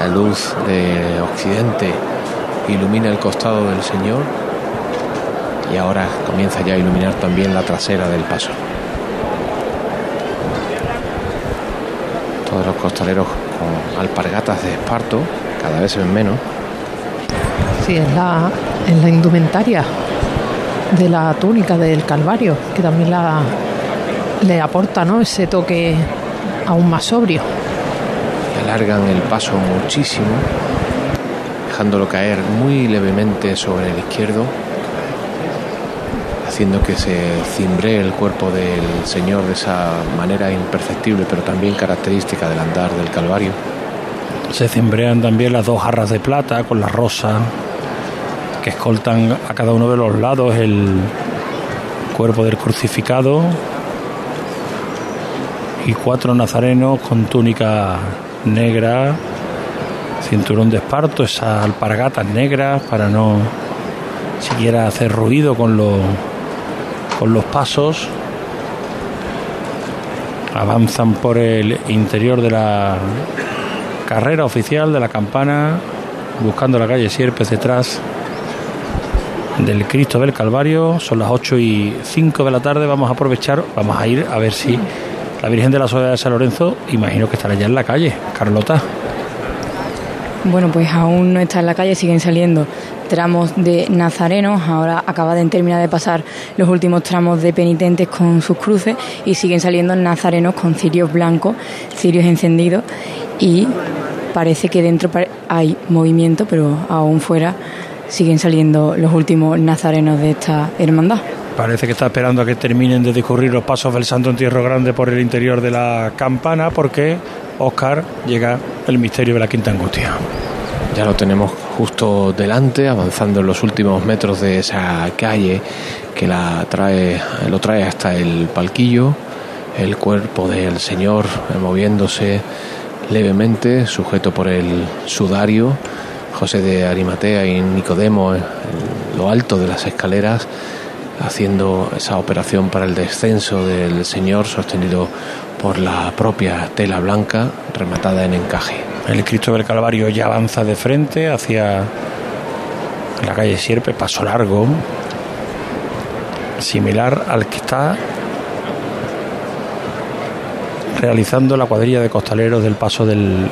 La luz de occidente ilumina el costado del Señor y ahora comienza ya a iluminar también la trasera del paso. Todos los costaleros con alpargatas de esparto, cada vez se ven menos. Sí, es la, es la indumentaria de la túnica del Calvario, que también la, le aporta ¿no? ese toque aún más sobrio. Alargan el paso muchísimo, dejándolo caer muy levemente sobre el izquierdo, haciendo que se cimbre el cuerpo del Señor de esa manera imperceptible, pero también característica del andar del Calvario. Se cimbrean también las dos jarras de plata con la rosa que escoltan a cada uno de los lados el cuerpo del crucificado y cuatro nazarenos con túnica negra, cinturón de esparto, esas alpargatas negras para no siquiera hacer ruido con los, con los pasos. Avanzan por el interior de la carrera oficial de la campana, buscando la calle Sierpes detrás del Cristo del Calvario. Son las 8 y 5 de la tarde. Vamos a aprovechar, vamos a ir a ver si la Virgen de la Soledad de San Lorenzo, imagino que estará ya en la calle. Carlota. Bueno, pues aún no está en la calle, siguen saliendo tramos de nazarenos. Ahora acaban de terminar de pasar los últimos tramos de penitentes con sus cruces y siguen saliendo nazarenos con cirios blancos, cirios encendidos y parece que dentro hay movimiento, pero aún fuera siguen saliendo los últimos nazarenos de esta hermandad. Parece que está esperando a que terminen de discurrir los pasos del Santo Entierro Grande por el interior de la campana porque Oscar llega el misterio de la Quinta Angustia. Ya lo tenemos justo delante, avanzando en los últimos metros de esa calle que la trae, lo trae hasta el palquillo, el cuerpo del Señor moviéndose levemente, sujeto por el sudario. José de Arimatea y Nicodemo en lo alto de las escaleras haciendo esa operación para el descenso del Señor sostenido por la propia tela blanca rematada en encaje. El Cristo del Calvario ya avanza de frente hacia la calle Sierpe, paso largo, similar al que está realizando la cuadrilla de costaleros del paso del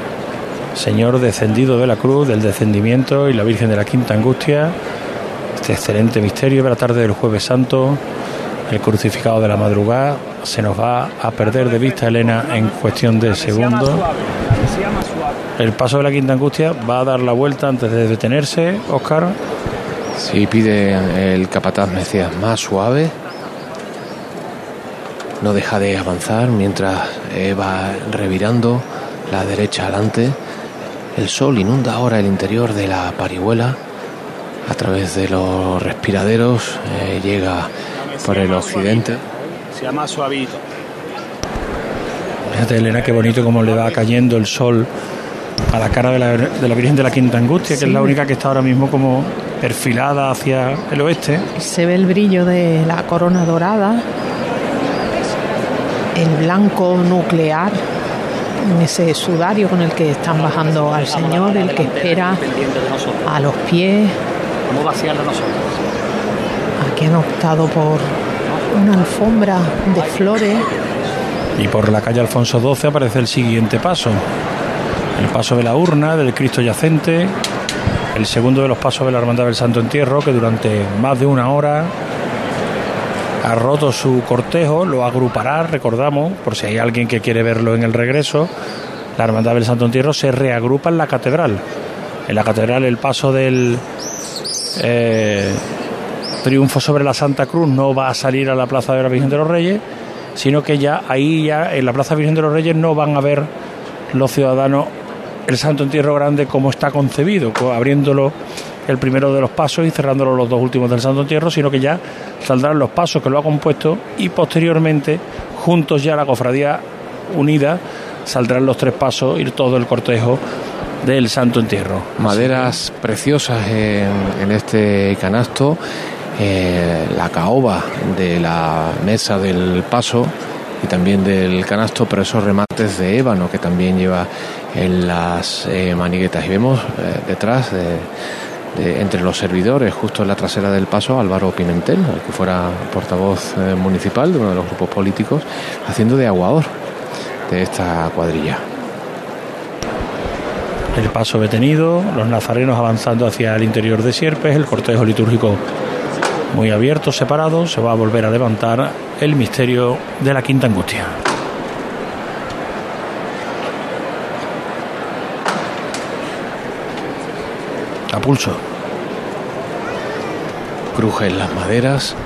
Señor descendido de la cruz, del descendimiento y la Virgen de la Quinta Angustia. Este excelente misterio de la tarde del Jueves Santo, el crucificado de la madrugada. Se nos va a perder de vista Elena en cuestión de segundos. El paso de la Quinta Angustia va a dar la vuelta antes de detenerse, Oscar. Sí, pide el capataz Mesías más suave. No deja de avanzar mientras va revirando la derecha adelante el sol inunda ahora el interior de la parihuela a través de los respiraderos, eh, llega por el occidente. Se llama suavito. Fíjate, Elena, qué bonito como le va cayendo el sol a la cara de la, Virgen de la Quinta Angustia, que es la única que está ahora mismo como perfilada hacia el oeste. Se ve el brillo de la corona dorada, el blanco nuclear en ese sudario con el que están bajando al Señor, el que espera a los pies. Aquí han optado por una alfombra de flores. Y por la calle Alfonso XII aparece el siguiente paso. El paso de la urna del Cristo yacente, el segundo de los pasos de la Hermandad del Santo Entierro, que durante más de una hora ha roto su cortejo, lo agrupará, recordamos, por si hay alguien que quiere verlo en el regreso, la Hermandad del Santo Entierro se reagrupa en la catedral. En la catedral el paso del eh, triunfo sobre la Santa Cruz no va a salir a la Plaza de la Virgen de los Reyes, sino que ya ahí ya en la Plaza Virgen de los Reyes no van a ver los ciudadanos el Santo Entierro Grande como está concebido, abriéndolo el primero de los pasos y cerrándolo los dos últimos del Santo Entierro, sino que ya saldrán los pasos que lo ha compuesto y posteriormente, juntos ya la cofradía unida, saldrán los tres pasos y todo el cortejo del Santo Entierro. Maderas preciosas en, este canasto, eh, la caoba de la mesa del paso y también del canasto, pero esos remates de ébano que también lleva en las eh, maniguetas. Y vemos eh, detrás, entre los servidores, justo en la trasera del paso, Álvaro Pimentel, que fuera portavoz eh, municipal de uno de los grupos políticos, haciendo de aguador de esta cuadrilla. El paso detenido, los nazarenos avanzando hacia el interior de Sierpes, el cortejo litúrgico muy abierto, separado, se va a volver a levantar el misterio de la Quinta Angustia. A pulso. Crujen las maderas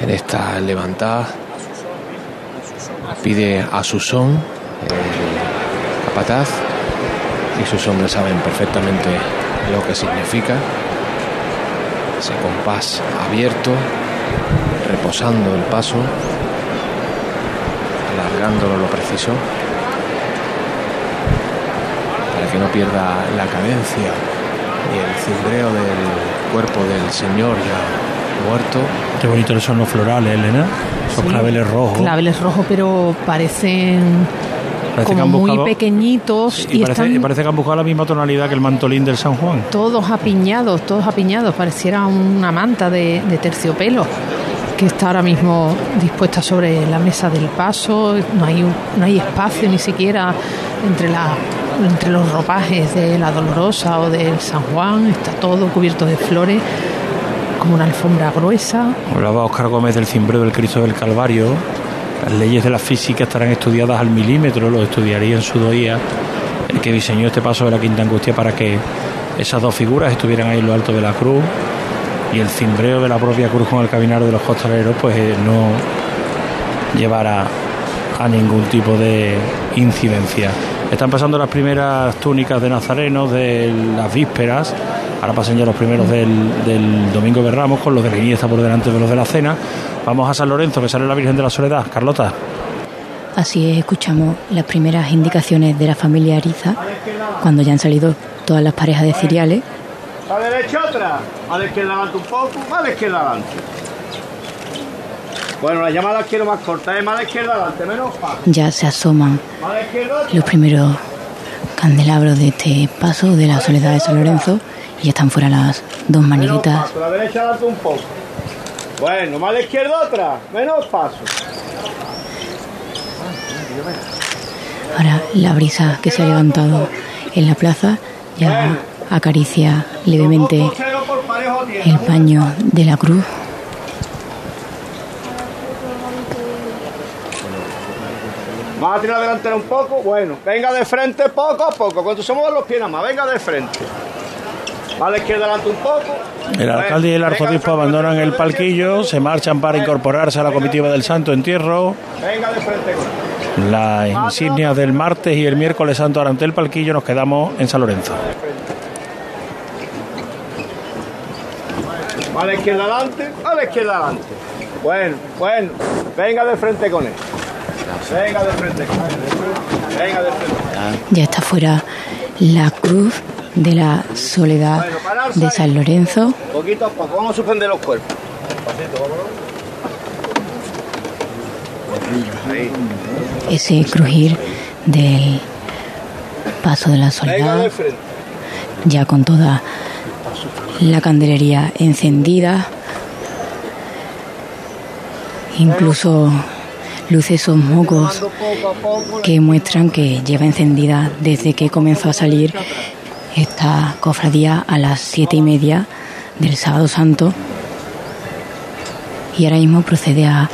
en esta levantada. Pide a su son, el capataz, y sus hombres saben perfectamente lo que significa ese compás abierto, reposando el paso, alargándolo lo preciso, para que no pierda la cadencia y el cimbreo del cuerpo del Señor ya muerto. Qué bonito son los florales, Elena. Esos claveles rojos. Claveles rojos, pero parecen como muy pequeñitos. y, parece, que han buscado la misma tonalidad que el mantolín del San Juan. Todos apiñados, todos apiñados. Pareciera una manta de, terciopelo que está ahora mismo dispuesta sobre la mesa del paso. No hay, no hay espacio ni siquiera entre, la, entre los ropajes de la Dolorosa o del San Juan. Está todo cubierto de flores como una alfombra gruesa. Hablaba Oscar Gómez del cimbreo del Cristo del Calvario, las leyes de la física estarán estudiadas al milímetro, lo estudiaría en su doía el que diseñó este paso de la Quinta Angustia para que esas dos figuras estuvieran ahí en lo alto de la cruz y el cimbreo de la propia cruz con el caminar de los costaleros pues eh, no llevara a ningún tipo de incidencia. Están pasando las primeras túnicas de nazarenos de las vísperas, ahora pasan ya los primeros del, domingo de Ramos con los de la Iniesta por delante de los de la cena. Vamos a San Lorenzo, que sale la Virgen de la Soledad. Carlota. Así es, escuchamos las primeras indicaciones de la familia Ariza cuando ya han salido todas las parejas de ciriales. A la derecha otra, a la izquierda adelante un poco, a la izquierda adelante. Bueno, la llamada quiero más corta, ¿eh? más a la izquierda adelante, menos fácil. Ya se asoman los primeros candelabros de este paso de la Soledad de San Lorenzo y ya están fuera las dos maniguitas. A la derecha adelante un poco. Bueno, más a la izquierda otra, menos paso. Ahora la brisa que se ha levantado en la plaza ya acaricia levemente el paño de la cruz. Vamos a tirar delantera un poco. Bueno, venga de frente poco a poco. Cuando se muevan los pies nada más, venga de frente. A la izquierda adelante un poco. El alcalde y el arzobispo abandonan el palquillo, se marchan para incorporarse a la comitiva del Santo Entierro. Venga de frente. La insignia del martes y el miércoles santo ante el palquillo nos quedamos en San Lorenzo. A la izquierda adelante, a la izquierda adelante. Bueno, bueno, venga de frente con él. Venga de frente con él. Venga de frente. Ya está fuera la cruz de la soledad de San Lorenzo. Poquito a poco, vamos a suspender los cuerpos. Ese crujir del paso de la soledad, ya con toda la candelería encendida, incluso luce esos mocos que muestran que lleva encendida desde que comenzó a salir esta cofradía a las siete y media del sábado santo y ahora mismo procede a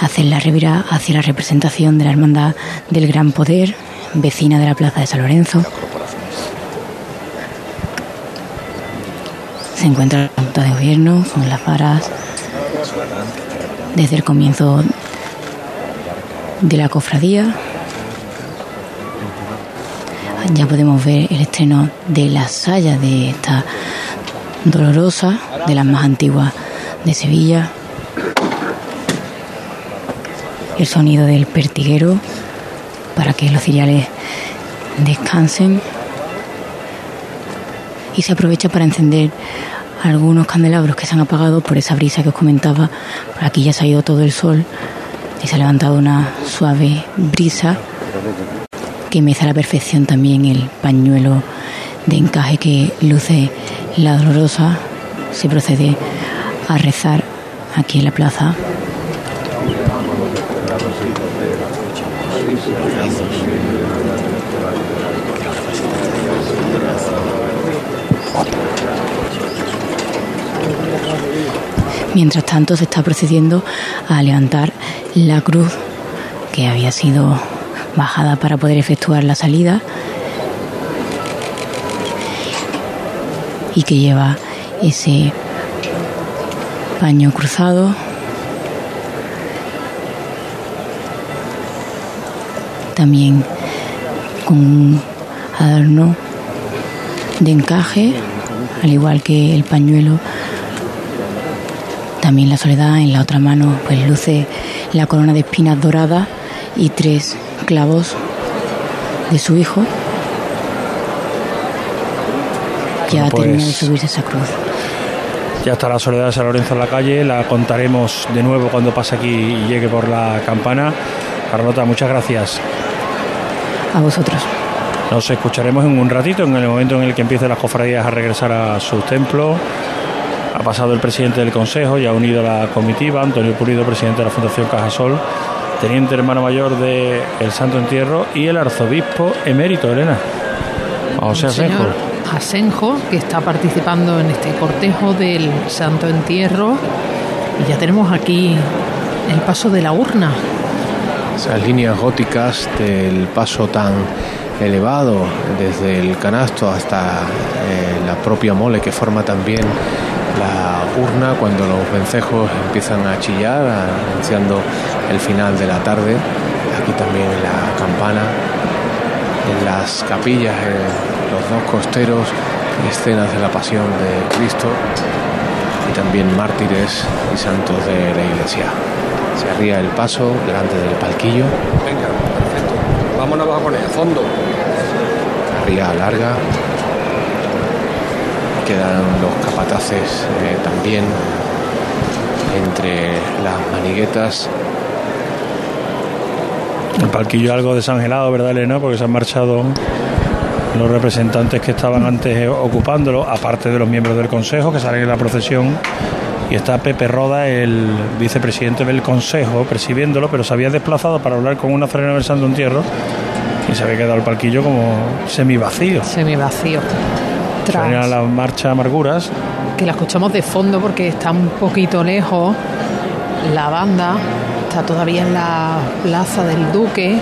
hacer la revira hacia la representación de la Hermandad del Gran Poder, vecina de la Plaza de San Lorenzo. Se encuentra la Junta de Gobierno con las varas desde el comienzo de la cofradía ya podemos ver el estreno de la saya de esta dolorosa, de las más antiguas de Sevilla. El sonido del pertiguero para que los ciriales descansen. Y se aprovecha para encender algunos candelabros que se han apagado por esa brisa que os comentaba. Por aquí ya se ha ido todo el sol y se ha levantado una suave brisa que meza a la perfección también el pañuelo de encaje que luce la dolorosa, se procede a rezar aquí en la plaza. Mientras tanto se está procediendo a levantar la cruz que había sido bajada para poder efectuar la salida y que lleva ese paño cruzado. También con un adorno de encaje, al igual que el pañuelo. También la soledad en la otra mano pues luce la corona de espinas doradas y tres clavos de su hijo. Ya Pues- termina de subirse esa cruz. Ya está la soledad de San Lorenzo en la calle, la contaremos de nuevo cuando pase aquí y llegue por la campana. Carlota, muchas gracias. A vosotros. Nos escucharemos en un ratito, en el momento en el que empiecen las cofradías a regresar a sus templos. Ha pasado el presidente del Consejo, ya ha unido a la comitiva, Antonio Pulido, presidente de la Fundación Cajasol, teniente hermano mayor de El Santo Entierro y el arzobispo emérito, Elena. José Asenjo. Asenjo, que está participando en este cortejo del Santo Entierro. Y ya tenemos aquí el paso de la urna. Esas líneas góticas del paso tan elevado desde el canasto hasta eh, la propia mole que forma también la urna cuando los vencejos empiezan a chillar anunciando el final de la tarde aquí también la campana en las capillas en los dos costeros escenas de la pasión de Cristo y también mártires y santos de la iglesia se arría el paso delante del palquillo Venga, perfecto. Vámonos a poner a fondo. ría larga. Quedan los capataces eh, también entre las maniguetas. El palquillo algo desangelado, ¿verdad, Elena? Porque se han marchado los representantes que estaban antes eh, ocupándolo, aparte de los miembros del Consejo que salen en la procesión. Y está Pepe Roda, el vicepresidente del Consejo, presidiéndolo, pero se había desplazado para hablar con una nazareno del Santo Entierro y se había quedado el palquillo como semi vacío. La marcha Amarguras. que la escuchamos de fondo porque está un poquito lejos. La banda está todavía en la plaza del Duque,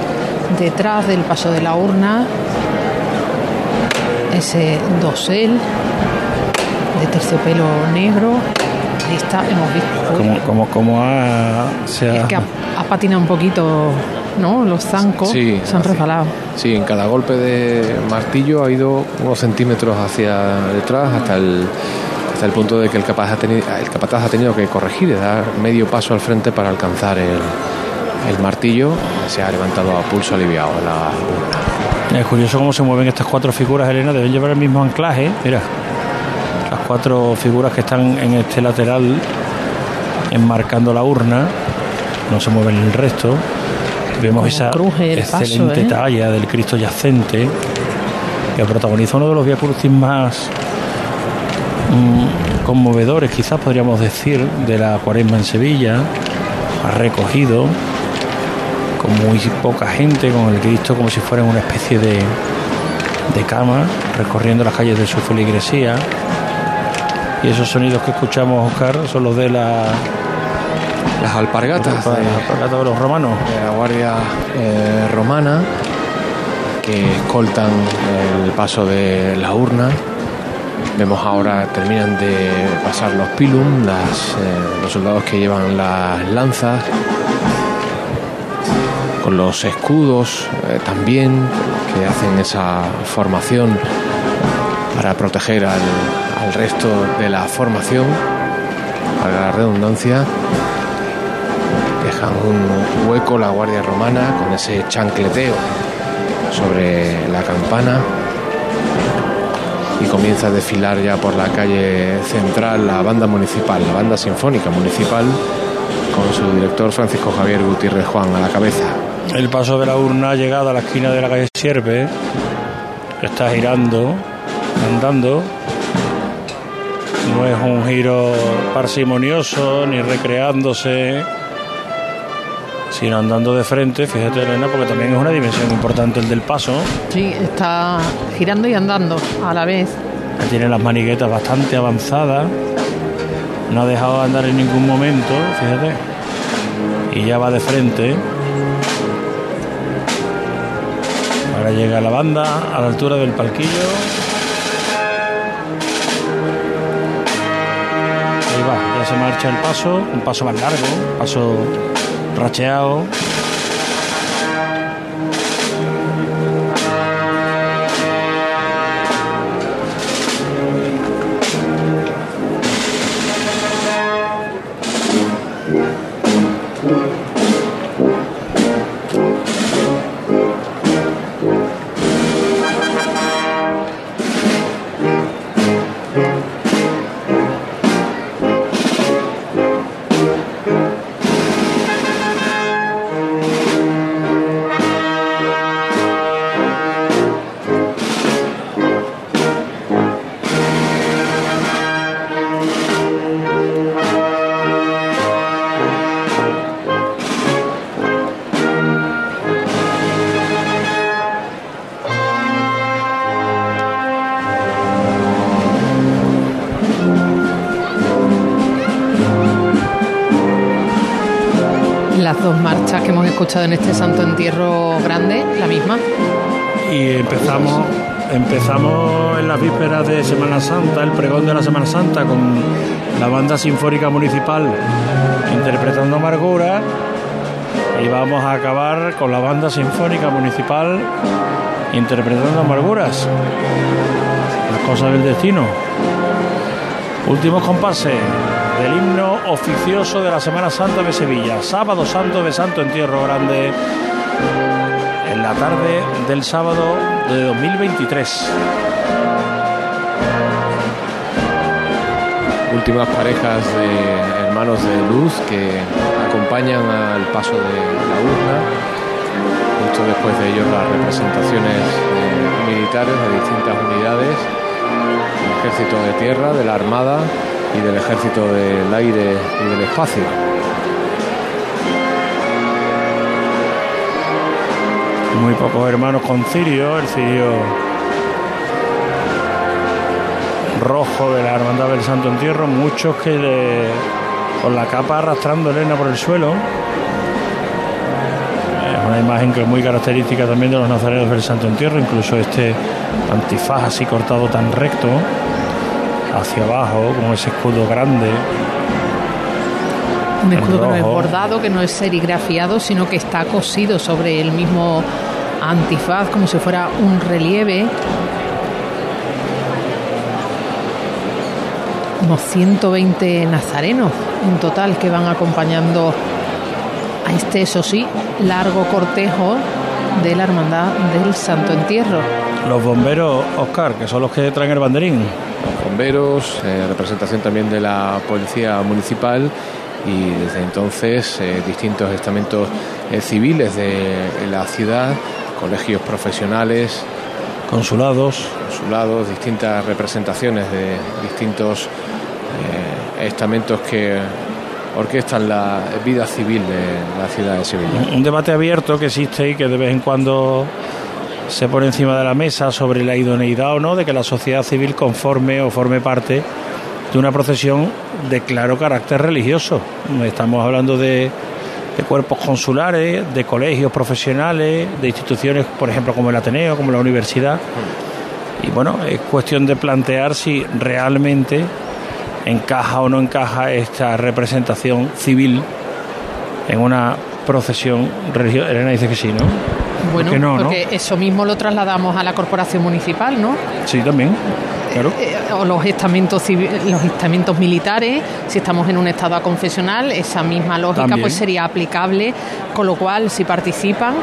detrás del paso de la urna. Ese dosel de terciopelo negro. Ahí está, hemos visto. Como, como, como ha, se ha- Es que ha, ha patinado un poquito, ¿no? Los zancos Sí, se han así. resbalado. Sí, en cada golpe de martillo ha ido unos centímetros hacia detrás hasta el, hasta el punto de que el, capaz ha tenido, el capataz ha tenido que corregir y dar medio paso al frente para alcanzar el, el martillo. Se ha levantado a pulso aliviado la urna. Es curioso cómo se mueven estas cuatro figuras, Elena. Deben llevar el mismo anclaje. Mira, las cuatro figuras que están en este lateral enmarcando la urna. No se mueven el resto. Vemos esa cruje excelente paso, ¿eh? talla del Cristo yacente que protagoniza uno de los Via Crucis más mm, conmovedores, quizás podríamos decir, de la cuaresma en Sevilla. Ha recogido con muy poca gente, con el Cristo como si fuera una especie de, de cama, recorriendo las calles de su feligresía. Y esos sonidos que escuchamos, Oscar, son los de la, Las alpargatas de, la de los romanos. de la Guardia eh, Romana que escoltan el paso de la urna. Vemos ahora terminan de pasar los pilum, las, eh, los soldados que llevan las lanzas, con los escudos eh, también, que hacen esa formación para proteger al, al resto de la formación, para la redundancia. Un hueco la Guardia Romana con ese chancleteo sobre la campana y comienza a desfilar ya por la calle central la banda municipal, la banda sinfónica municipal con su director Francisco Javier Gutiérrez Juan a la cabeza. El paso de la urna ha llegado a la esquina de la calle Sierpe. Está girando, andando. No es un giro parsimonioso ni recreándose, sino andando de frente. Fíjate, Elena, porque también es una dimensión importante el del paso. Sí, está girando y andando a la vez. Tiene las maniguetas bastante avanzadas. No ha dejado de andar en ningún momento, fíjate. Y ya va de frente. Ahora llega la banda a la altura del palquillo. Ahí va, ya se marcha el paso, un paso más largo, un paso racheado. Escuchado en este Santo Entierro Grande, la misma. y empezamos empezamos en las vísperas de Semana Santa, el pregón de la Semana Santa con la banda sinfónica municipal interpretando Amargura y vamos a acabar con la banda sinfónica municipal interpretando Amarguras. Las cosas del destino. Últimos compases himno oficioso de la Semana Santa de Sevilla, sábado santo de Santo Entierro Grande en la tarde del sábado de 2023. Últimas parejas de hermanos de luz que acompañan al paso de la urna. Justo después de ellos las representaciones eh, militares de distintas unidades, del ejército de tierra, de la armada y del ejército del aire y del espacio. Muy pocos hermanos con cirio, el cirio rojo de la Hermandad del Santo Entierro, muchos que le- con la capa arrastrando Elena por el suelo. Es una imagen que es muy característica también de los nazarenos del Santo Entierro, incluso este antifaz así cortado tan recto hacia abajo, con ese escudo grande. Un escudo que no es bordado, que no es serigrafiado, sino que está cosido sobre el mismo antifaz, como si fuera un relieve. Unos 120 nazarenos en total que van acompañando a este, eso sí, largo cortejo de la Hermandad del Santo Entierro. Los bomberos, Oscar, que son los que traen el banderín. Bomberos, eh, representación también de la policía municipal y desde entonces eh, distintos estamentos eh, civiles de la ciudad, colegios profesionales, consulados, consulados, distintas representaciones de distintos estamentos que orquestan la vida civil de la ciudad de Sevilla. un debate abierto que existe y que de vez en cuando se pone encima de la mesa sobre la idoneidad o no de que la sociedad civil conforme o forme parte de una procesión de claro carácter religioso. Estamos hablando de, de cuerpos consulares, de colegios profesionales, de instituciones, por ejemplo, como el Ateneo, como la universidad. Y bueno, es cuestión de plantear si realmente encaja o no encaja esta representación civil en una procesión religiosa. Elena dice que sí, ¿no? Bueno, no, ¿no? porque eso mismo lo trasladamos a la corporación municipal, ¿no? Sí, también. Claro. Eh, o los estamentos civi- los estamentos militares, si estamos en un estado confesional, esa misma lógica También. pues sería aplicable, con lo cual si participan,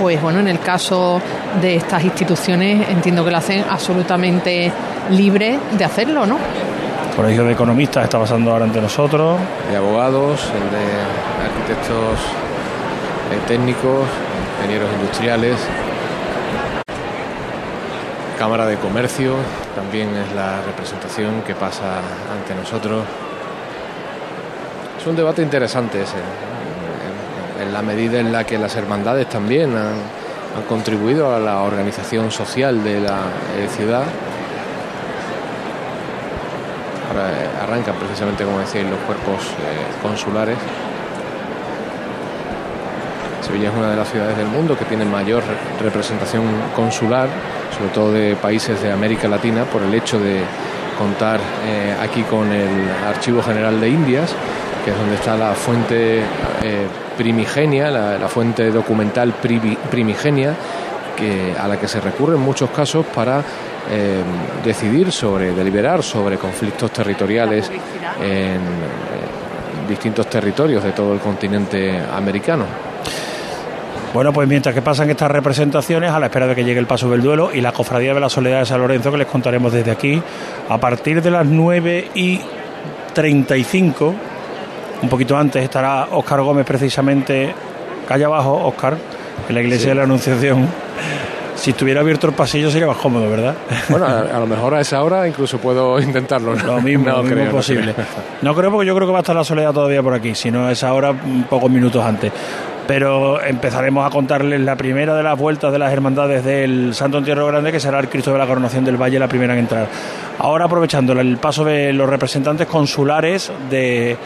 pues bueno, en el caso de estas instituciones entiendo que lo hacen absolutamente libre de hacerlo, ¿no? Colegio de Economistas está pasando ahora ante nosotros. de abogados, el de arquitectos eh, técnicos, ingenieros industriales. Cámara de Comercio también es la representación que pasa ante nosotros. Es un debate interesante ese, en la medida en la que las hermandades también han, contribuido a la organización social de la ciudad. Ahora eh, arrancan precisamente, como decía, los cuerpos eh, consulares. Sevilla es una de las ciudades del mundo que tiene mayor representación consular, sobre todo de países de América Latina, por el hecho de contar eh, aquí con el Archivo General de Indias, que es donde está la fuente eh, primigenia, la, fuente documental primigenia, que, a la que se recurre en muchos casos para eh, decidir sobre, deliberar sobre conflictos territoriales en distintos territorios de todo el continente americano. Bueno, pues mientras que pasan estas representaciones, a la espera de que llegue el paso del duelo y la cofradía de la Soledad de San Lorenzo, que les contaremos desde aquí, a partir de las 9 y 35, un poquito antes estará Óscar Gómez precisamente, calle abajo, Óscar, en la iglesia de la Anunciación. Si estuviera abierto el pasillo sería más cómodo, ¿verdad? Bueno, a, lo mejor a esa hora incluso puedo intentarlo. Lo mismo, no, creo, posible. No creo. porque yo creo que va a estar la soledad todavía por aquí, si no a esa hora, pocos minutos antes pero empezaremos a contarles la primera de las vueltas de las hermandades del Santo Entierro Grande, que será el Cristo de la Coronación del Valle, la primera en entrar. Ahora, aprovechando el paso de los representantes consulares de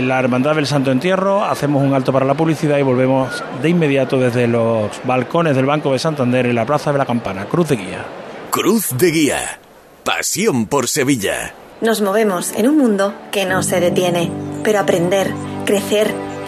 la Hermandad del Santo Entierro, hacemos un alto para la publicidad y volvemos de inmediato desde los balcones del Banco de Santander en la Plaza de la Campana. Cruz de Guía. Cruz de Guía. Pasión por Sevilla. Nos movemos en un mundo que no se detiene, pero aprender, crecer,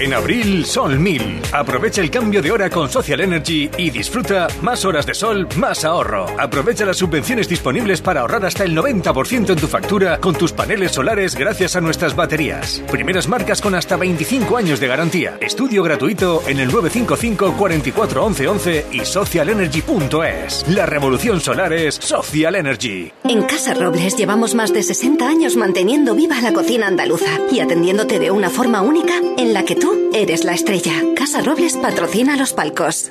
En abril, Sol 1000. Aprovecha el cambio de hora con Social Energy y disfruta más horas de sol, más ahorro. Aprovecha las subvenciones disponibles para ahorrar hasta el 90% en tu factura con tus paneles solares gracias a nuestras baterías. Primeras marcas con hasta 25 años de garantía. Estudio gratuito en el 955 44 11 y socialenergy.es. La revolución solar es Social Energy. En Casa Robles llevamos más de 60 años manteniendo viva la cocina andaluza y atendiéndote de una forma única en la que tú eres la estrella. Casa Robles patrocina los palcos.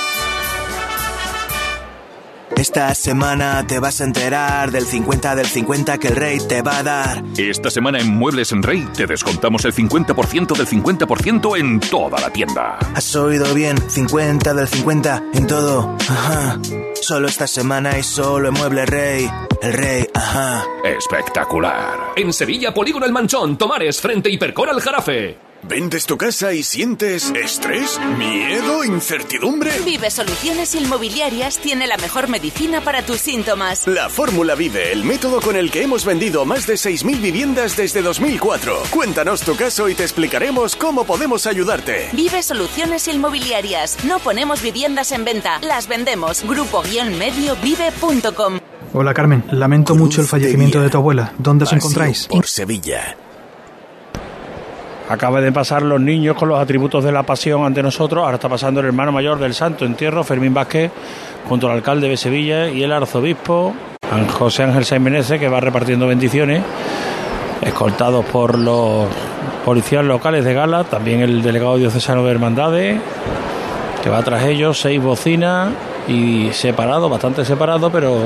Esta semana te vas a enterar del 50 del 50 que el rey te va a dar. Esta semana en Muebles en Rey te descontamos el 50% del 50% en toda la tienda. ¿Has oído bien? 50 del 50 en todo. Ajá. Solo esta semana y solo en Muebles Rey. El rey, ajá. Espectacular. En Sevilla, Polígono El Manchón, Tomares, frente Hipercor al Jarafe. ¿Vendes tu casa y sientes estrés, miedo, incertidumbre? Vive Soluciones Inmobiliarias tiene la mejor medicina para tus síntomas. La Fórmula Vive, el método con el que hemos vendido más de 6.000 viviendas desde 2004. Cuéntanos tu caso y te explicaremos cómo podemos ayudarte. Vive Soluciones Inmobiliarias. No ponemos viviendas en venta, las vendemos. Grupo-medio-vive.com. Hola Carmen, lamento mucho el fallecimiento de tu abuela. ¿Dónde os encontráis? Por Sevilla. Acaba de pasar los niños con los atributos de la pasión ante nosotros. Ahora está pasando el hermano mayor del Santo Entierro, Fermín Vázquez, junto al alcalde de Sevilla y el arzobispo José Ángel Sainz que va repartiendo bendiciones, escoltados por los policías locales de Gala, también el delegado diocesano de Hermandades, que va tras ellos, seis bocinas y separado, bastante separado, pero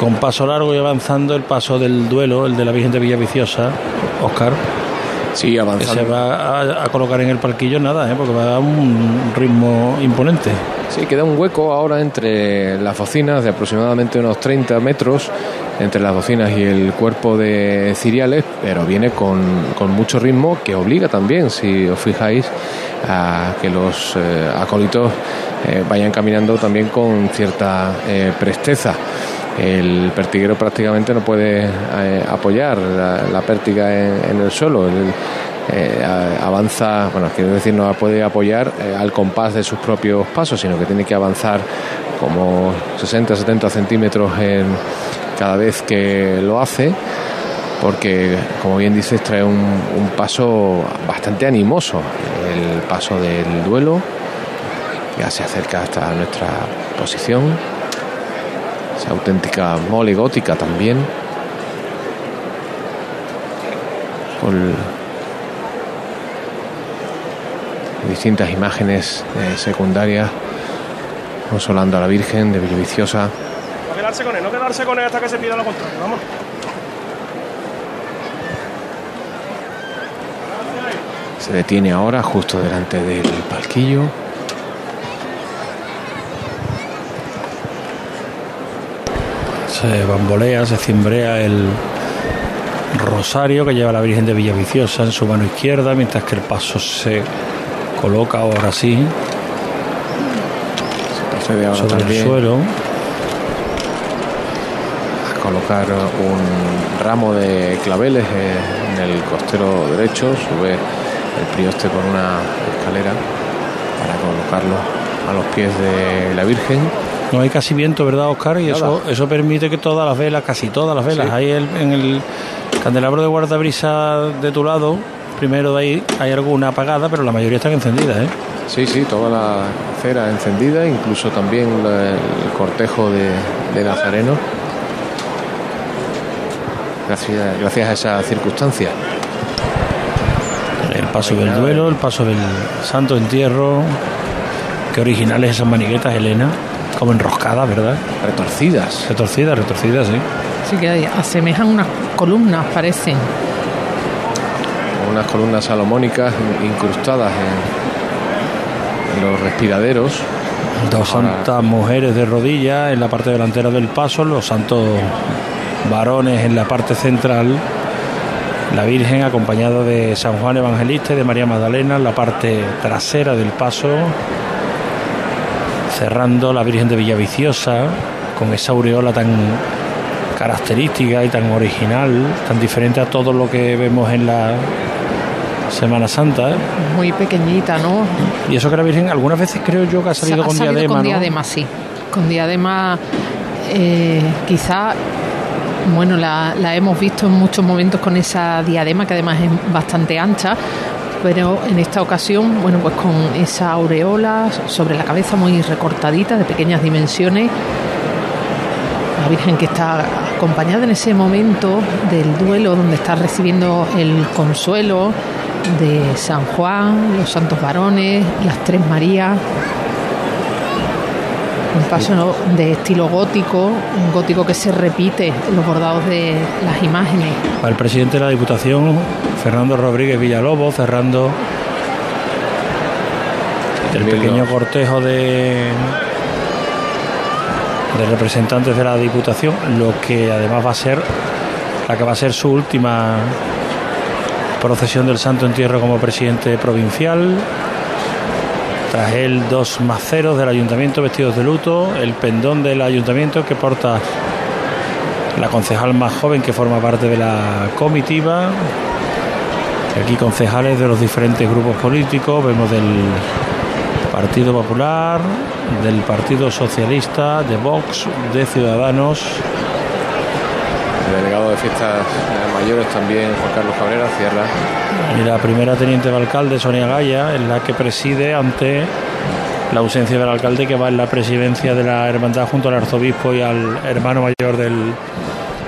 con paso largo y avanzando el paso del duelo, el de la Virgen de Villaviciosa, Oscar. Sí, avanzando. se va a, colocar en el parquillo nada, ¿eh? porque va a dar un ritmo imponente. Sí, queda un hueco ahora entre las bocinas de aproximadamente unos 30 metros entre las bocinas y el cuerpo de Ciriales, pero viene con, con mucho ritmo que obliga también, si os fijáis, a que los eh, acólitos eh, vayan caminando también con cierta eh, presteza el pertiguero prácticamente no puede eh, apoyar la, pértiga en, el suelo. Eh, avanza, bueno, quiero decir, no puede apoyar al compás de sus propios pasos, sino que tiene que avanzar como 60, 70 centímetros en, cada vez que lo hace, porque, como bien dices, trae un paso bastante animoso, el paso del duelo, ya se acerca hasta nuestra posición esa auténtica mole gótica también. Con distintas imágenes eh, secundarias consolando a la Virgen de Villaviciosa. No quedarse con él, no quedarse con él hasta que se pida lo contrario, vamos. Se detiene ahora justo delante del palquillo. Se bambolea, se cimbrea el rosario que lleva la Virgen de Villaviciosa en su mano izquierda, mientras que el paso se coloca ahora sí sobre el suelo. A colocar un ramo de claveles en el costero derecho, sube el prioste por una escalera para colocarlo a los pies de la Virgen no hay casi viento, ¿verdad, Oscar? Y eso, eso permite que todas las velas, casi todas las velas, hay en el candelabro de guardabrisa de tu lado, primero de ahí hay alguna apagada, pero la mayoría están encendidas, ¿eh? Sí, sí, toda la cera encendida, incluso también el cortejo de, de Nazareno. Gracias, gracias a esa circunstancia. El paso del duelo, el paso del santo entierro. Qué originales esas maniguetas, Elena como enroscadas, ¿verdad? Retorcidas. Retorcidas, retorcidas, sí. Sí, que asemejan unas columnas, parecen. Unas columnas salomónicas incrustadas en, los respiraderos. Dos santas mujeres de rodillas en la parte delantera del paso, los santos varones en la parte central, la Virgen acompañada de San Juan Evangelista y de María Magdalena en la parte trasera del paso, cerrando la Virgen de Villaviciosa con esa aureola tan característica y tan original, tan diferente a todo lo que vemos en la Semana Santa. ¿eh? Muy pequeñita, ¿no? Y eso que la Virgen algunas veces creo yo que ha salido con diadema. Con diadema, sí. Con diadema, eh, quizá, bueno, la, la hemos visto en muchos momentos con esa diadema que además es bastante ancha, pero en esta ocasión, bueno, pues con esa aureola sobre la cabeza muy recortadita, de pequeñas dimensiones, la Virgen que está acompañada en ese momento del duelo donde está recibiendo el consuelo de San Juan, los santos varones, las tres Marías. Un paso de estilo gótico, un gótico que se repite en los bordados de las imágenes. Al presidente de la Diputación, Fernando Rodríguez Villalobos, cerrando el pequeño cortejo de, de representantes de la Diputación, lo que además va a ser la que va a ser su última procesión del Santo Entierro como presidente provincial. Tras él, dos maceros del ayuntamiento vestidos de luto, el pendón del ayuntamiento que porta la concejal más joven que forma parte de la comitiva, Aquí concejales de los diferentes grupos políticos, vemos del Partido Popular, del Partido Socialista, de Vox, de Ciudadanos. El delegado de fiestas mayores también, Juan Carlos Cabrera, cierra. Y la primera teniente de alcalde, Sonia Gaya, es la que preside ante la ausencia del alcalde que va en la presidencia de la hermandad junto al arzobispo y al hermano mayor del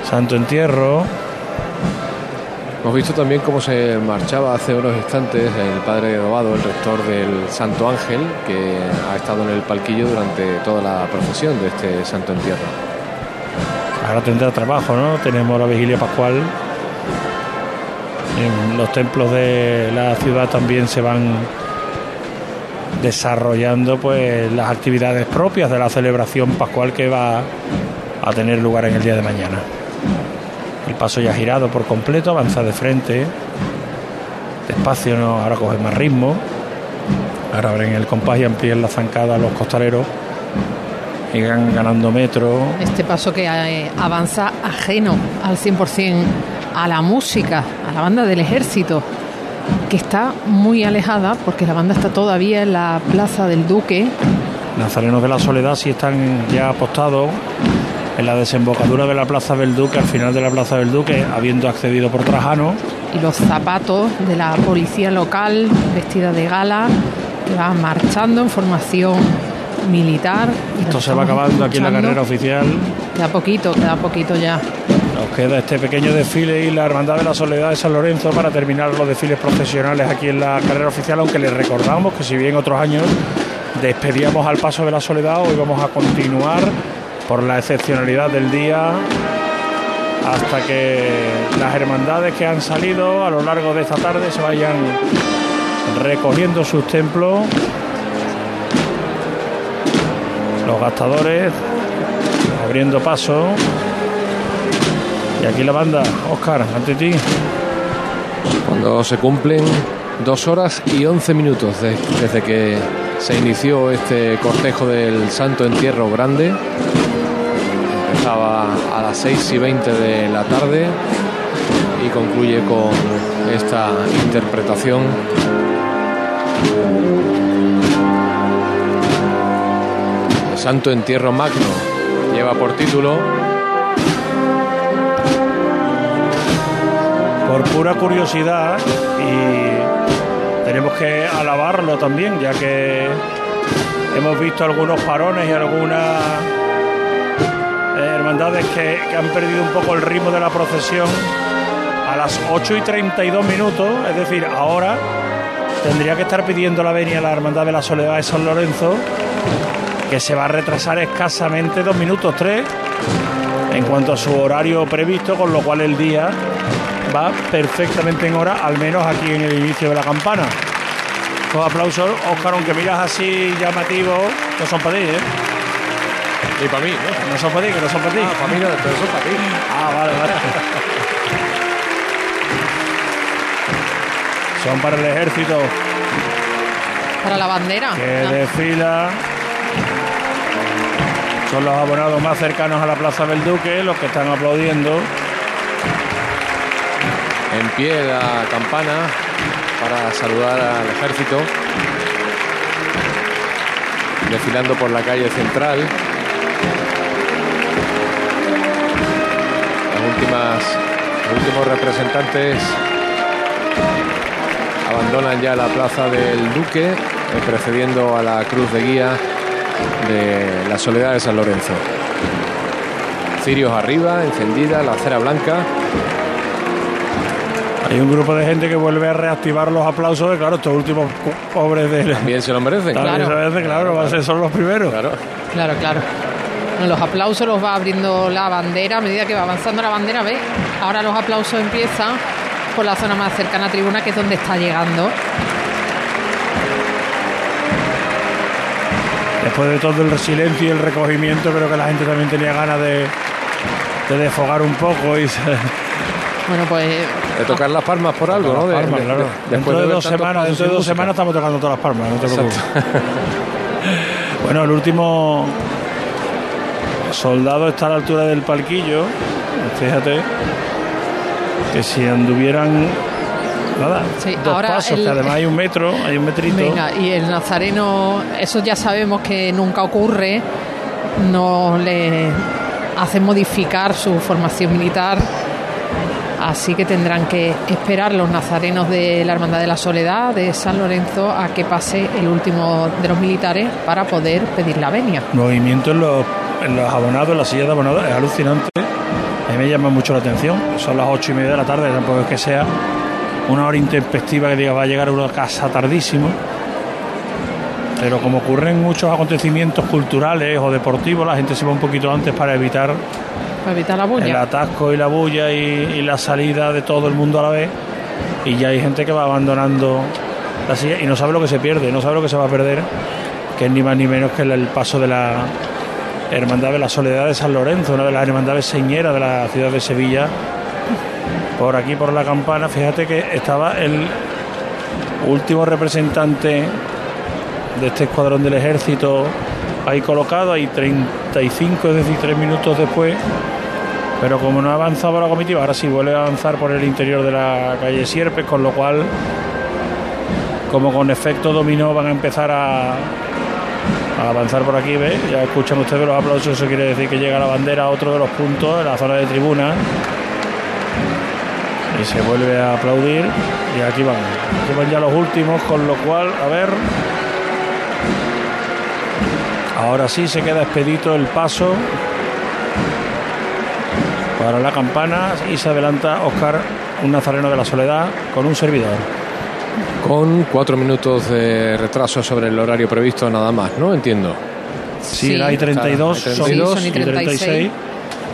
Santo Entierro. Hemos visto también cómo se marchaba hace unos instantes el padre Dobado, el rector del Santo Ángel, que ha estado en el palquillo durante toda la procesión de este Santo Entierro. Ahora tendrá trabajo, ¿no? Tenemos la vigilia pascual. En los templos de la ciudad también se van desarrollando pues las actividades propias de la celebración pascual que va a tener lugar en el día de mañana. El paso ya girado por completo, avanza de frente, despacio, ¿no? ahora coge más ritmo. Ahora abren el compás y amplían la zancada a los costaleros y van ganando metro. Este paso que eh, avanza ajeno al 100% a la música, a la banda del ejército, que está muy alejada porque la banda está todavía en la Plaza del Duque. Nazarenos de la Soledad sí están ya apostados en la desembocadura de la Plaza del Duque, al final de la Plaza del Duque, habiendo accedido por Trajano. Y los zapatos de la policía local, vestida de gala, que va marchando en formación militar. Esto se va acabando aquí en la carrera oficial. Queda poquito, queda poquito ya. Nos queda este pequeño desfile y la Hermandad de la Soledad de San Lorenzo para terminar los desfiles profesionales aquí en la carrera oficial, aunque les recordamos que si bien otros años despedíamos al paso de la Soledad, hoy vamos a continuar por la excepcionalidad del día hasta que las hermandades que han salido a lo largo de esta tarde se vayan recogiendo sus templos. Los gastadores abriendo paso. Y aquí la banda, Oscar, ante ti. Cuando se cumplen dos horas y once minutos de- desde que se inició este cortejo del Santo Entierro Grande. Empezaba a las 6 y 20 de la tarde y concluye con esta interpretación. El Santo Entierro Magno lleva por título por pura curiosidad y tenemos que alabarlo también, ya que hemos visto algunos parones y algunas hermandades que, han perdido un poco el ritmo de la procesión a las 8 y 32 minutos, es decir, ahora tendría que estar pidiendo la venia a la Hermandad de la Soledad de San Lorenzo, que se va a retrasar escasamente dos minutos, tres, en cuanto a su horario previsto, con lo cual el día va perfectamente en hora, al menos aquí en el inicio de la campana. Los aplausos, Óscar, aunque miras así llamativo, no son para ti, ¿eh? Y para mí, ¿no? No son para ti, que no son para ti. Ah, para mí no, pero son para ti. Ah, vale, vale. son para el ejército Para la bandera. que Ah. desfila. Son los abonados más cercanos a la Plaza del Duque, los que están aplaudiendo. En pie la campana para saludar al ejército. Desfilando por la calle central. Últimos representantes abandonan ya la plaza del Duque, eh, precediendo a la cruz de guía de la Soledad de San Lorenzo. Cirios arriba, encendida, la acera blanca. Hay un grupo de gente que vuelve a reactivar los aplausos, que claro, estos últimos pobres de... También se lo merecen. También se lo merecen, claro, a ser- son los primeros. Claro. Claro, claro. Los aplausos los va abriendo la bandera a medida que va avanzando la bandera. ¿Ves? Ahora los aplausos empiezan por la zona más cercana a tribuna, que es donde está llegando. Después de todo el silencio y el recogimiento, creo que la gente también tenía ganas de, de desfogar un poco y se- Bueno, pues De tocar las palmas por algo, ¿no? las De- palmas, de- claro. de- dentro después de dos semanas, dentro de dos semanas estamos tocando todas las palmas, no te preocupes. bueno, el último soldado está a la altura del palquillo. Fíjate que si anduvieran nada, Sí, dos ahora pasos, el- que además hay un metro, hay un metrito. Venga, y el nazareno, eso ya sabemos que nunca ocurre, no le hacen modificar su formación militar. Así que tendrán que esperar los nazarenos de la Hermandad de la Soledad de San Lorenzo a que pase el último de los militares para poder pedir la venia. Movimiento en los, los abonados, en la silla de abonados, es alucinante. A mí me llama mucho la atención. Son las ocho y media de la tarde, tampoco es que sea una hora intempestiva que diga va a llegar a una casa tardísimo. Pero como ocurren muchos acontecimientos culturales o deportivos, la gente se va un poquito antes para evitar Para evitar la el bulla. atasco y la bulla y, y la salida de todo el mundo a la vez. Y ya hay gente que va abandonando la silla y no sabe lo que se pierde, no sabe lo que se va a perder, que es ni más ni menos que el, el paso de la Hermandad de la Soledad de San Lorenzo, una de las hermandades señeras de la ciudad de Sevilla. Por aquí, por la campana, fíjate que estaba el último representante de este escuadrón del ejército ahí colocado, ahí 35, es decir, tres minutos después. Pero como no ha avanzado la comitiva, ahora sí vuelve a avanzar por el interior de la calle Sierpes, con lo cual, como con efecto dominó, van a empezar a, a avanzar por aquí, ¿ves? Ya escuchan ustedes los aplausos, eso quiere decir que llega la bandera a otro de los puntos, en la zona de tribuna. Y se vuelve a aplaudir. Y aquí van. Aquí van ya los últimos, con lo cual, a ver. Ahora sí se queda expedito el paso para la campana y se adelanta Oscar, un nazareno de la soledad, con un servidor. Con cuatro minutos de retraso sobre el horario previsto nada más, ¿no? Entiendo. Sí, hay 32, Claro, hay son, 32. son y 36. 36.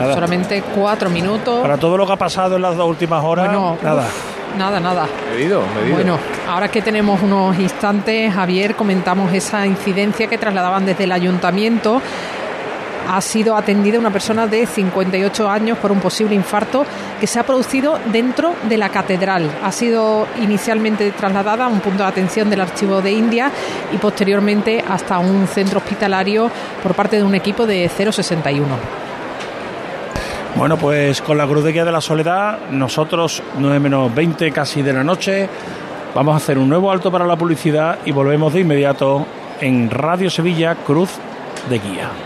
Nada. Solamente cuatro minutos. Para todo lo que ha pasado en las dos últimas horas, Bueno, nada. uf, nada, nada. Medido, medido. Bueno, ahora que tenemos unos instantes, Javier, comentamos esa incidencia que trasladaban desde el ayuntamiento. Ha sido atendida una persona de 58 años por un posible infarto que se ha producido dentro de la catedral. Ha sido inicialmente trasladada a un punto de atención del archivo de India y posteriormente hasta un centro hospitalario por parte de un equipo de 061. Bueno, pues con la Cruz de Guía de la Soledad, nosotros, 9 menos 20 casi de la noche, vamos a hacer un nuevo alto para la publicidad y volvemos de inmediato en Radio Sevilla, Cruz de Guía.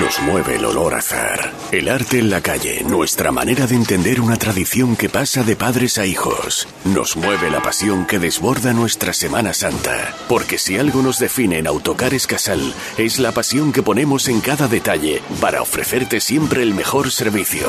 Nos mueve el olor azar. El arte en la calle, nuestra manera de entender una tradición que pasa de padres a hijos. Nos mueve la pasión que desborda nuestra Semana Santa. Porque si algo nos define en Autocares Casal, es la pasión que ponemos en cada detalle para ofrecerte siempre el mejor servicio.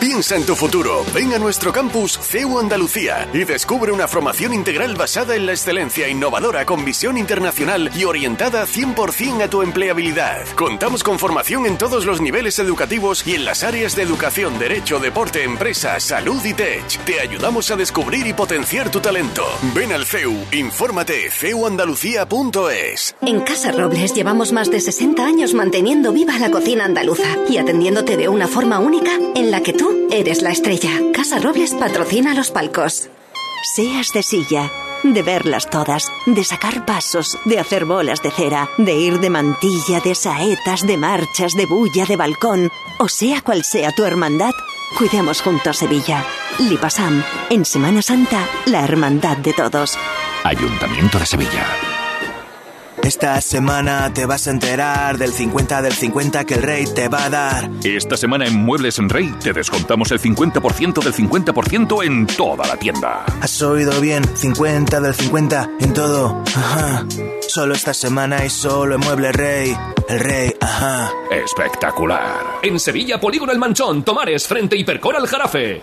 Piensa en tu futuro. Ven a nuestro campus CEU Andalucía y descubre una formación integral basada en la excelencia innovadora con visión internacional y orientada 100% a tu empleabilidad. Contamos con formación en todos los niveles educativos y en las áreas de educación, derecho, deporte, empresa, salud y tech. Te ayudamos a descubrir y potenciar tu talento. Ven al CEU, infórmate ceuandalucía.es. En Casa Robles llevamos más de 60 años manteniendo viva la cocina andaluza y atendiéndote de una forma única en la que tú eres la estrella. Casa Robles patrocina los palcos. Seas de silla, de verlas todas, de sacar pasos, de hacer bolas de cera, de ir de mantilla, de saetas, de marchas, de bulla, de balcón, o sea cual sea tu hermandad, cuidemos juntos Sevilla. Lipasam, en Semana Santa, la hermandad de todos. Ayuntamiento de Sevilla. Esta semana te vas a enterar del 50 del 50 que el rey te va a dar. Esta semana en Muebles en Rey te descontamos el 50% del 50% en toda la tienda. ¿Has oído bien? 50 del 50 en todo. Ajá. Solo esta semana y solo en Mueble Rey. El rey, ajá. Espectacular. En Sevilla, Polígono El Manchón, Tomares, frente Hipercor al Jarafe.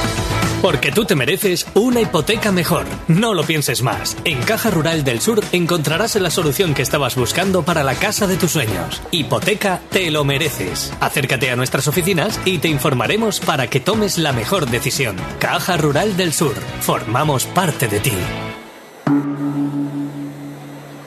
Porque tú te mereces una hipoteca mejor. No lo pienses más. En Caja Rural del Sur encontrarás la solución que estabas buscando para la casa de tus sueños. Hipoteca te lo mereces. Acércate a nuestras oficinas y te informaremos para que tomes la mejor decisión. Caja Rural del Sur. Formamos parte de ti.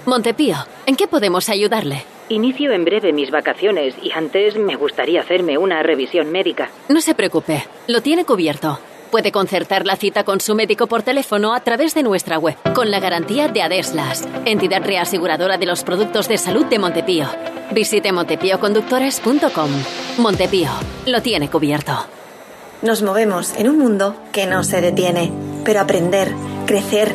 Montepío, ¿en qué podemos ayudarle? Inicio en breve mis vacaciones y antes me gustaría hacerme una revisión médica. No se preocupe, lo tiene cubierto. Puede concertar la cita con su médico por teléfono a través de nuestra web, con la garantía de Adeslas, entidad reaseguradora de los productos de salud de Montepío. Visite montepíoconductores.com. Montepío, lo tiene cubierto. Nos movemos en un mundo que no se detiene, pero aprender, crecer,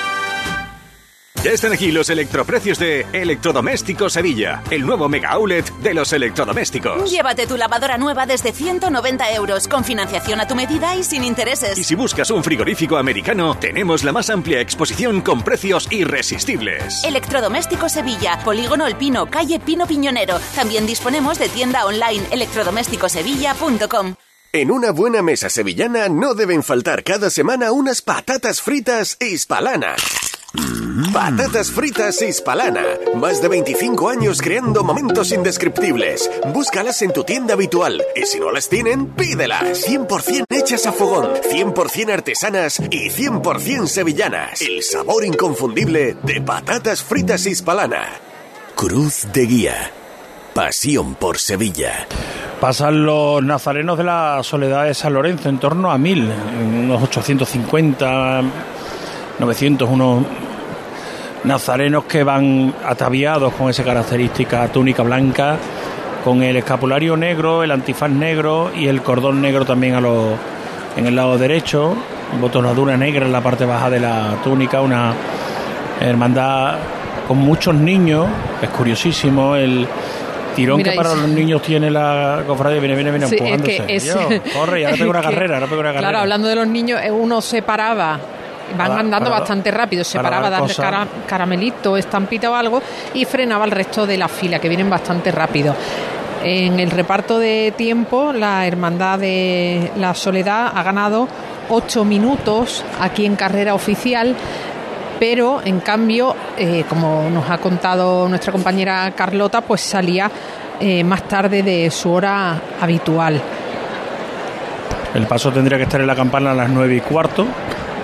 Ya están aquí los electroprecios de Electrodomésticos Sevilla, el nuevo mega outlet de los electrodomésticos. Llévate tu lavadora nueva desde 190 euros, con financiación a tu medida y sin intereses. Y si buscas un frigorífico americano, tenemos la más amplia exposición con precios irresistibles. Electrodomésticos Sevilla, Polígono El Pino, calle Pino Piñonero. También disponemos de tienda online electrodomésticosevilla.com. En una buena mesa sevillana no deben faltar cada semana unas patatas fritas hispalana. Patatas fritas hispalana. Más de 25 años creando momentos indescriptibles. Búscalas en tu tienda habitual y si no las tienen, pídelas. 100% hechas a fogón, 100% artesanas y 100% sevillanas. El sabor inconfundible de patatas fritas hispalana. Cruz de Guía. Pasión por Sevilla. Pasan los nazarenos de la Soledad de San Lorenzo en torno a mil, unos 850, 900, unos nazarenos que van ataviados con esa característica túnica blanca, con el escapulario negro, el antifaz negro y el cordón negro también a los, en el lado derecho, botonadura negra en la parte baja de la túnica, una hermandad con muchos niños, es curiosísimo el tirón que para los niños tiene la cofradía viene viene viene Sí, es empujándose. que es- Yo, corre ahora una que, carrera ahora pego una carrera Claro, hablando de los niños, eh, uno se paraba. Van Para- andando para- bastante rápido, se para paraba a dar darle cosas. cara- caramelito, estampita o algo y frenaba el resto de la fila, que vienen bastante rápido. En el reparto de tiempo, la Hermandad de la Soledad ha ganado 8 minutos aquí en carrera oficial, pero en cambio, eh, como nos ha contado nuestra compañera Carlota, pues salía eh, más tarde de su hora habitual. el paso tendría que estar en la campana a las 9 y cuarto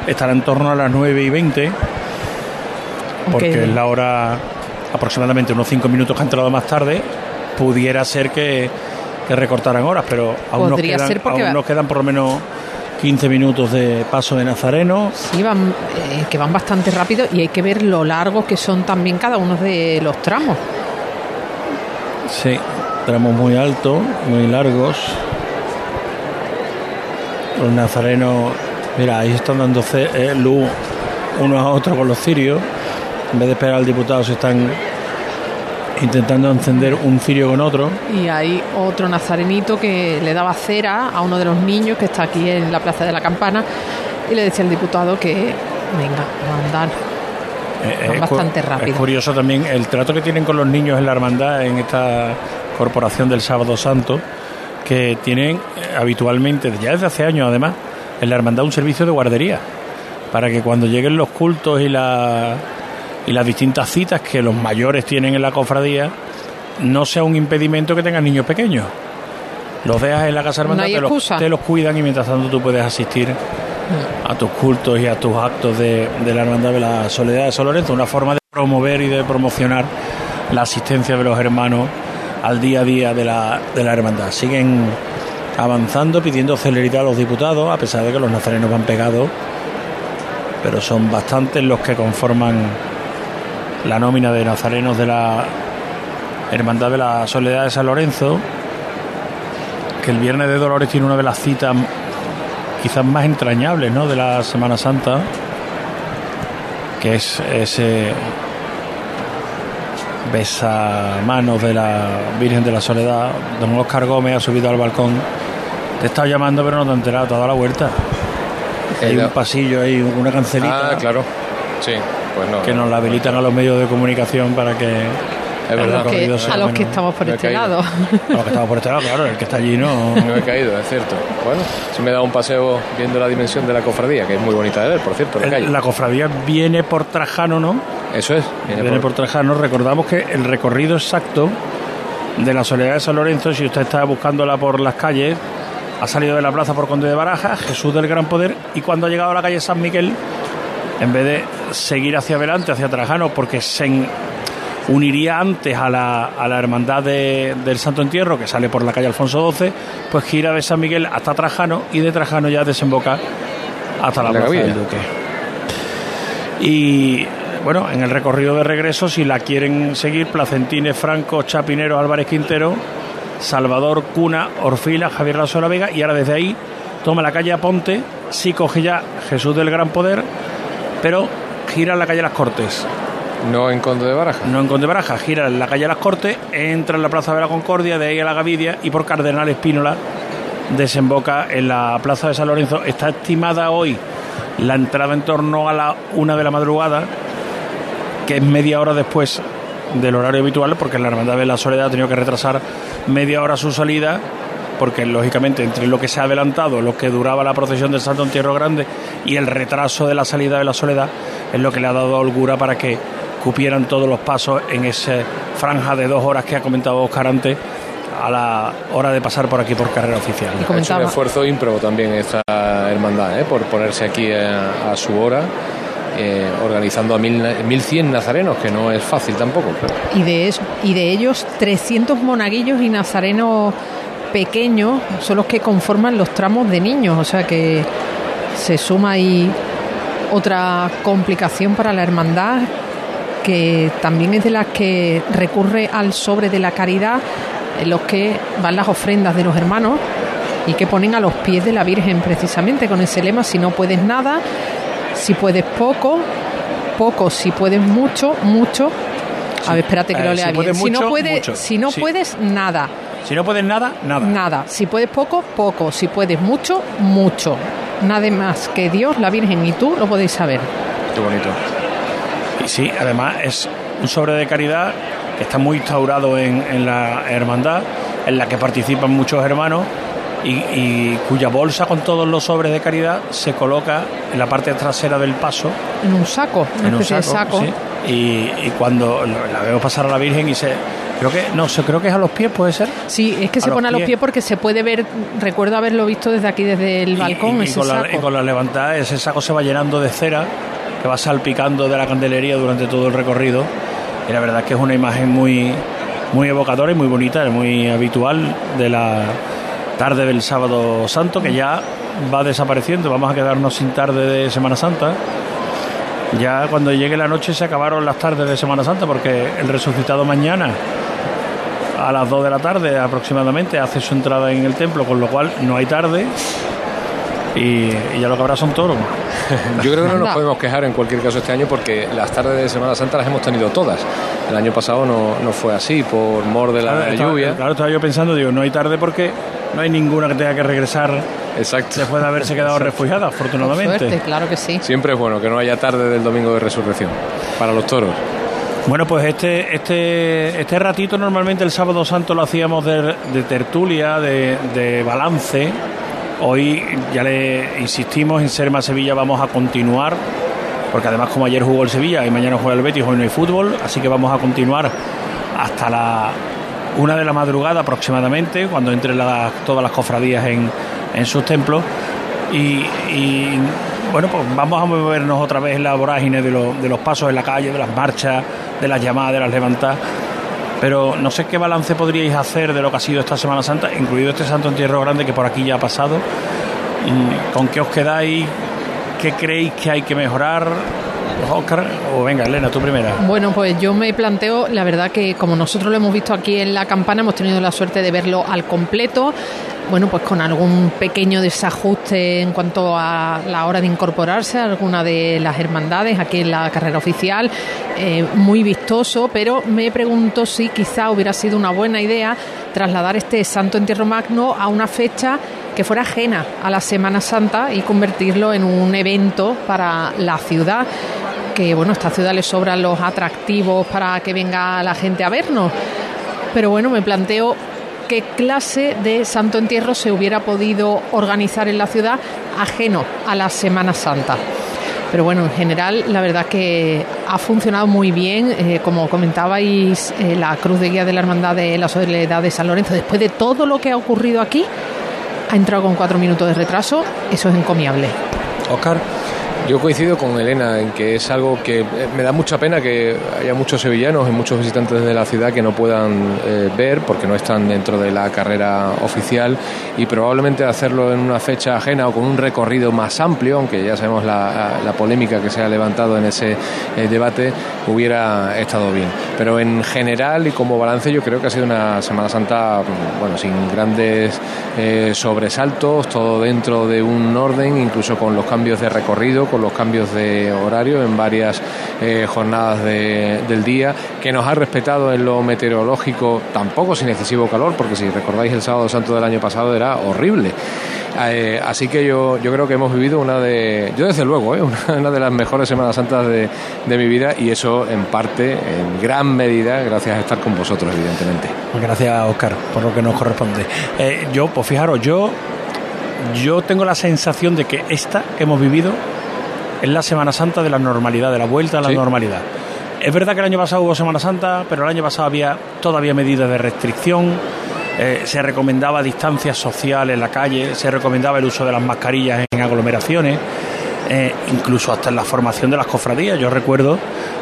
estará en torno a las 9 y 20 porque es la hora aproximadamente unos 5 minutos que ha entrado más tarde pudiera ser que, que recortaran horas pero aún, nos quedan, aún va- nos quedan por lo menos 15 minutos de paso de Nazareno Sí, van, eh, que van bastante rápido y hay que ver lo largos que son también cada uno de los tramos. Sí, tramos muy altos, muy largos. Los nazarenos, mira, ahí están dando eh, luz unos a otros con los cirios. En vez de esperar al diputado, se están intentando encender un cirio con otro. Y hay otro nazarenito que le daba cera a uno de los niños que está aquí en la Plaza de la Campana y le decía al diputado que venga, a andar. Eh, Van es bastante rápido. Es curioso también el trato que tienen con los niños en la hermandad, en esta corporación del Sábado Santo, que tienen eh, habitualmente, ya desde hace años además, en la hermandad un servicio de guardería, para que cuando lleguen los cultos y, la, y las distintas citas que los mayores tienen en la cofradía, no sea un impedimento que tengan niños pequeños. Los dejas en la casa No hermandad, hay te, los, te los cuidan y mientras tanto tú puedes asistir a tus cultos y a tus actos de, de la Hermandad de la Soledad de San Lorenzo, una forma de promover y de promocionar la asistencia de los hermanos al día a día de la, de la Hermandad. Siguen avanzando, pidiendo celeridad a los diputados, a pesar de que los nazarenos van pegados, pero son bastantes los que conforman la nómina de nazarenos de la Hermandad de la Soledad de San Lorenzo, que el Viernes de Dolores tiene una de las citas quizás más entrañables ¿no? de la Semana Santa, que es ese besamanos de la Virgen de la Soledad. Don Oscar Gómez ha subido al balcón. Te he estado llamando, pero no te he enterado, te ha dado la vuelta. Hay un pasillo, hay una cancelita Ah, claro. Sí, pues no. que nos la habilitan a los medios de comunicación para que el A los que, recorrido sea a los que estamos por No este lado. A los que estamos por este lado, claro, el que está allí no. No he caído, es cierto. Bueno, sí me he dado un paseo viendo la dimensión de la cofradía, que es muy bonita de ver, por cierto, la calle. La cofradía viene por Trajano, ¿no? Eso es. Viene Viene por- por Trajano. Recordamos que el recorrido exacto de la Soledad de San Lorenzo, si usted está buscándola por las calles, ha salido de la plaza por Conde de Baraja, Jesús del Gran Poder, y cuando ha llegado a la calle San Miguel, en vez de seguir hacia adelante, hacia Trajano, porque se uniría antes a la, a la hermandad de- del Santo Entierro, que sale por la calle Alfonso XII, pues gira de San Miguel hasta Trajano y de Trajano ya desemboca hasta la, La plaza del. Duque. Y bueno, en el recorrido de regreso, si la quieren seguir, Placentines, Franco, Chapinero, Álvarez Quintero, Salvador, Cuna, Orfila, Javier Lazo de la Vega, y ahora desde ahí toma la calle Aponte, sí coge ya Jesús del Gran Poder, pero gira en la calle Las Cortes. No en Conde de Baraja. No en Conde de Baraja, gira en la calle Las Cortes, entra en la Plaza de la Concordia, de ahí a la Gavidia y por Cardenal Espínola desemboca en la Plaza de San Lorenzo. Está estimada hoy la entrada en torno a la una de la madrugada, que es media hora después del horario habitual, porque la Hermandad de la Soledad ha tenido que retrasar media hora su salida, porque lógicamente entre lo que se ha adelantado, lo que duraba la procesión del Santo Entierro Grande y el retraso de la salida de la Soledad, es lo que le ha dado holgura para que cupieran todos los pasos en esa franja de dos horas que ha comentado Oscar antes a la hora de pasar por aquí por carrera oficial. Es un esfuerzo ímprobo también esta hermandad, ¿eh? por ponerse aquí a, su hora. Eh, organizando a mil, 1100 nazarenos, que no es fácil tampoco. Y, de y de ellos, 300 monaguillos y nazarenos pequeños son los que conforman los tramos de niños, o sea que se suma ahí otra complicación para la hermandad que también es de las que recurre al sobre de la caridad en los que van las ofrendas de los hermanos y que ponen a los pies de la Virgen precisamente con ese lema, si no puedes nada, si puedes poco, poco, si puedes mucho, mucho. A ver, espérate que lo eh, lea bien. si no puedes, si no puedes nada. Si no puedes nada, nada. Nada. Si puedes poco, poco. Si puedes mucho, mucho. Nada más que Dios, la Virgen y tú lo podéis saber. Qué bonito. Y sí, además es un sobre de caridad que está muy instaurado en, la hermandad, en la que participan muchos hermanos y, cuya bolsa con todos los sobres de caridad se coloca en la parte trasera del paso. En un saco, en un saco. Y, cuando la veo pasar a la Virgen y se... Creo que, no, se creo que es a los pies, ¿puede ser? Sí, es que se pone a los pies porque se puede ver, recuerdo haberlo visto desde aquí, desde el balcón. Y, con, La, y con la levantada, ese saco se va llenando de cera que va salpicando de la candelería durante todo el recorrido y la verdad es que es una imagen muy, muy evocadora y muy bonita, muy habitual de la tarde del sábado santo, que ya va desapareciendo, vamos a quedarnos sin tarde de Semana Santa. Ya cuando llegue la noche se acabaron las tardes de Semana Santa, porque el resucitado mañana a las 2 de la tarde aproximadamente hace su entrada en el templo, con lo cual no hay tarde y, ya lo que habrá son toros. Yo creo que no nos podemos quejar en cualquier caso este año porque las tardes de Semana Santa las hemos tenido todas. El año pasado no, no fue así por mor de la lluvia. Claro, estaba yo pensando, digo, no hay tarde porque no hay ninguna que tenga que regresar Exacto. después de haberse quedado refugiada, afortunadamente. claro que sí. Siempre es bueno que no haya tarde del domingo de resurrección para los toros. Bueno, pues este, este, este ratito normalmente el sábado santo lo hacíamos de, tertulia, de, de balance, Hoy ya le insistimos en Serma Sevilla vamos a continuar, porque además como ayer jugó el Sevilla y mañana juega el Betis, hoy no hay fútbol, así que vamos a continuar hasta la una de la madrugada aproximadamente, cuando entren todas las cofradías en, en sus templos. Y, bueno, pues vamos a movernos otra vez en la vorágine de, de los pasos en la calle, de las marchas, de las llamadas, de las levantadas pero no sé qué balance podríais hacer de lo que ha sido esta Semana Santa, incluido este Santo Entierro Grande que por aquí ya ha pasado. ¿Con qué os quedáis? ¿Qué creéis que hay que mejorar? Oscar, o venga, Elena, tú primera. Bueno, pues yo me planteo, la verdad que como nosotros lo hemos visto aquí en la campana, hemos tenido la suerte de verlo al completo bueno, pues con algún pequeño desajuste en cuanto a la hora de incorporarse a alguna de las hermandades aquí en la carrera oficial, eh, muy vistoso, pero me pregunto si quizá hubiera sido una buena idea trasladar este Santo Entierro Magno a una fecha que fuera ajena a la Semana Santa y convertirlo en un evento para la ciudad que bueno, esta ciudad le sobran los atractivos para que venga la gente a vernos. Pero bueno, me planteo qué clase de Santo Entierro se hubiera podido organizar en la ciudad ajeno a la Semana Santa. Pero bueno, en general la verdad que ha funcionado muy bien, eh, como comentabais, eh, la Cruz de Guía de la Hermandad de la Soledad de San Lorenzo, después de todo lo que ha ocurrido aquí, ha entrado con cuatro minutos de retraso, eso es encomiable. Oscar. Yo coincido con Elena en que es algo que eh, me da mucha pena que haya muchos sevillanos y muchos visitantes de la ciudad que no puedan eh, ver porque no están dentro de la carrera oficial y probablemente hacerlo en una fecha ajena o con un recorrido más amplio, aunque ya sabemos la, polémica que se ha levantado en ese eh, debate, hubiera estado bien. Pero en general y como balance yo creo que ha sido una Semana Santa, bueno, sin grandes sobresaltos, todo dentro de un orden, incluso con los cambios de recorrido, los cambios de horario en varias eh, jornadas del día, que nos ha respetado en lo meteorológico, tampoco sin excesivo calor, porque si recordáis el sábado santo del año pasado era horrible. Eh, así que yo, yo creo que hemos vivido una de, yo desde luego, eh, una, de las mejores Semanas Santas de, de, mi vida y eso en parte, en gran medida, gracias a estar con vosotros, evidentemente. Gracias, Oscar, por lo que nos corresponde. Yo, pues fijaros, yo, yo tengo la sensación de que esta que hemos vivido es la Semana Santa de la normalidad, de la vuelta a la normalidad. Es verdad que el año pasado hubo Semana Santa, pero el año pasado había todavía medidas de restricción eh, se recomendaba distancia social en la calle, se recomendaba el uso de las mascarillas en aglomeraciones, eh, incluso hasta en la formación de las cofradías. Yo recuerdo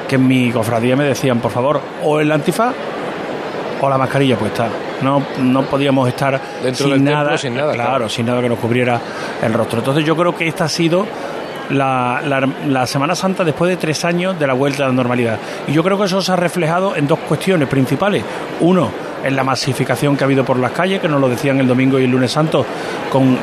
que en mi cofradía me decían, por favor, o el antifaz o la mascarilla puesta. No, no podíamos estar Dentro sin, nada, sin nada, claro, sin nada que nos cubriera el rostro. Entonces yo creo que esta ha sido la, la, Semana Santa después de tres años de la vuelta a la normalidad. Y yo creo que eso se ha reflejado en dos cuestiones principales. Uno, en la masificación que ha habido por las calles, que nos lo decían el domingo y el lunes santo, con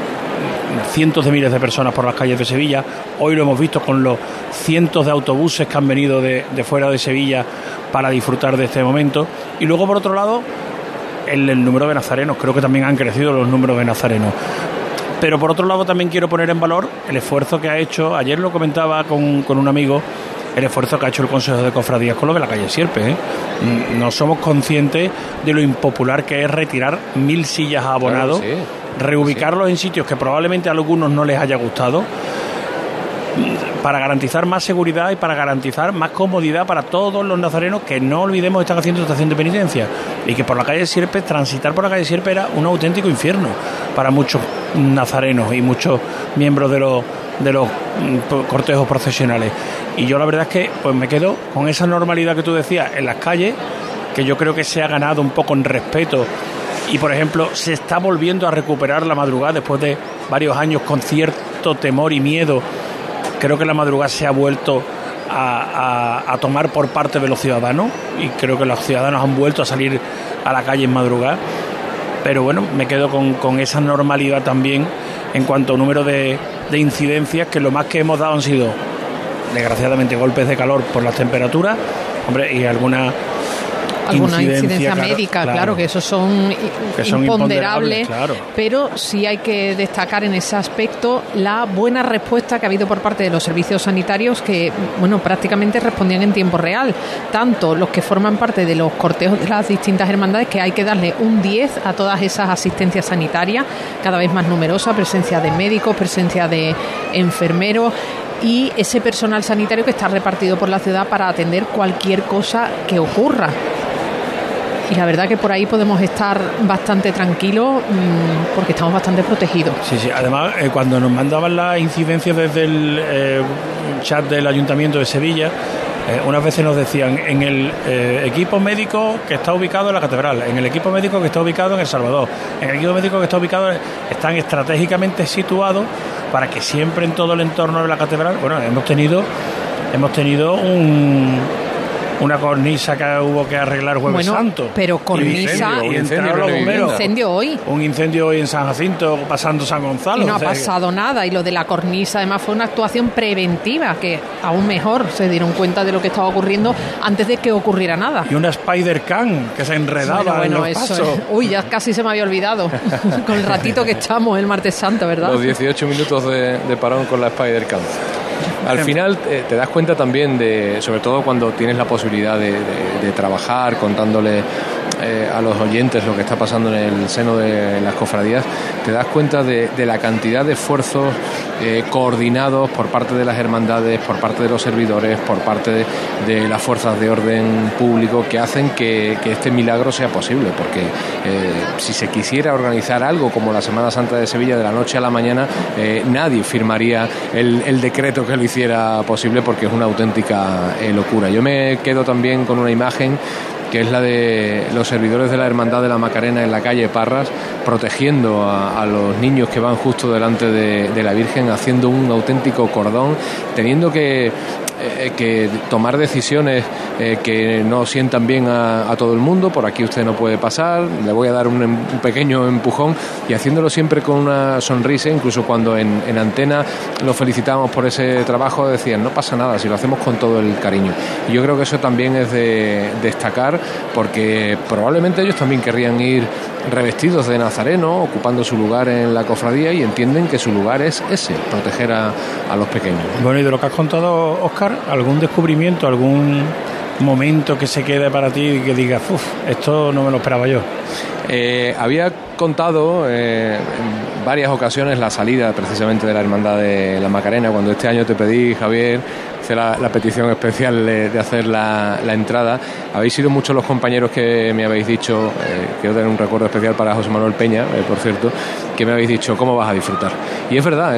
cientos de miles de personas por las calles de Sevilla. Hoy lo hemos visto con los cientos de autobuses que han venido de, fuera de Sevilla para disfrutar de este momento. Y luego, por otro lado, el, el, número de nazarenos. Creo que también han crecido los números de nazarenos. Pero por otro lado, también quiero poner en valor el esfuerzo que ha hecho. Ayer lo comentaba con, con un amigo el esfuerzo que ha hecho el Consejo de Cofradías con lo de la calle Sierpe. ¿eh? Mm, no somos conscientes de lo impopular que es retirar mil sillas a abonado, reubicarlos en sitios que probablemente a algunos no les haya gustado para garantizar más seguridad y para garantizar más comodidad para todos los nazarenos que no olvidemos están haciendo estación de penitencia y que por la calle Sierpe, transitar por la calle Sierpe era un auténtico infierno para muchos nazarenos y muchos miembros de los de los mm, cortejos procesionales. Y yo la verdad es que pues me quedo con esa normalidad que tú decías en las calles, que yo creo que se ha ganado un poco en respeto y por ejemplo se está volviendo a recuperar la madrugada después de varios años con cierto temor y miedo. Creo que la madrugada se ha vuelto a, tomar por parte de los ciudadanos y creo que los ciudadanos han vuelto a salir a la calle en madrugada. Pero bueno, me quedo con, esa normalidad también en cuanto a número de, de incidencias que lo más que hemos dado han sido, desgraciadamente, golpes de calor por las temperaturas, hombre, y alguna alguna incidencia, médica, claro, que esos son, imponderables, pero sí hay que destacar en ese aspecto la buena respuesta que ha habido por parte de los servicios sanitarios que, bueno, prácticamente respondían en tiempo real, tanto los que forman parte de los cortejos de las distintas hermandades, que hay que darle un 10 a todas esas asistencias sanitarias, cada vez más numerosa, presencia de médicos, presencia de enfermeros, y ese personal sanitario que está repartido por la ciudad para atender cualquier cosa que ocurra y la verdad que por ahí podemos estar bastante tranquilos mm, porque estamos bastante protegidos. Sí, sí, además eh, cuando nos mandaban las incidencias desde el eh, chat del Ayuntamiento de Sevilla, eh, unas veces nos decían en el equipo médico que está ubicado en la catedral, en el equipo médico que está ubicado en El Salvador, en el equipo médico que está ubicado, están estratégicamente situados para que siempre en todo el entorno de la catedral, bueno, hemos tenido, hemos tenido un una cornisa que hubo que arreglar jueves santo. Pero cornisa. Y incendio, los bomberos. Un incendio hoy. Un incendio hoy en San Jacinto, pasando San Gonzalo. Y no ha pasado nada. Y lo de la cornisa, además, fue una actuación preventiva, que aún mejor se dieron cuenta de lo que estaba ocurriendo antes de que ocurriera nada. Y una Spider-Can que se enredaba bueno, en los eso Uy, ya casi se me había olvidado. con el ratito que echamos el martes santo, ¿verdad? Los 18 minutos de, de parón con la Spider-Can. Al final eh, te das cuenta también de, sobre todo cuando tienes la posibilidad de, trabajar contándole eh, a los oyentes lo que está pasando en el seno de las cofradías, te das cuenta de, la cantidad de esfuerzos eh, coordinados por parte de las hermandades, por parte de los servidores, por parte de, las fuerzas de orden público que hacen que, este milagro sea posible. Porque si se quisiera organizar algo como la Semana Santa de Sevilla de la noche a la mañana, nadie firmaría el, el decreto que lo hiciera posible porque es una auténtica eh, locura. Yo me quedo también con una imagen que es la de los servidores de la Hermandad de la Macarena en la calle Parras, protegiendo a, los niños que van justo delante de, la Virgen, haciendo un auténtico cordón, teniendo que eh, que tomar decisiones eh, que no sientan bien a, todo el mundo, por aquí usted no puede pasar, le voy a dar un, pequeño empujón y haciéndolo siempre con una sonrisa, incluso cuando en, en antena lo felicitábamos por ese trabajo, decían, no pasa nada, si lo hacemos con todo el cariño. Y yo creo que eso también es de destacar porque probablemente ellos también querrían ir revestidos de nazareno, ocupando su lugar en la cofradía y entienden que su lugar es ese, proteger a, a los pequeños. Bueno, y de lo que has contado, Oscar, ¿algún descubrimiento, algún momento que se quede para ti y que digas, uff, esto no me lo esperaba yo? Eh, había contado eh, en varias ocasiones la salida precisamente de la Hermandad de la Macarena, cuando este año te pedí, Javier, hacer la, petición especial de, hacer la, entrada. Habéis sido muchos los compañeros que me habéis dicho, eh, quiero tener un recuerdo especial para José Manuel Peña, por cierto, que me habéis dicho cómo vas a disfrutar. Y es verdad,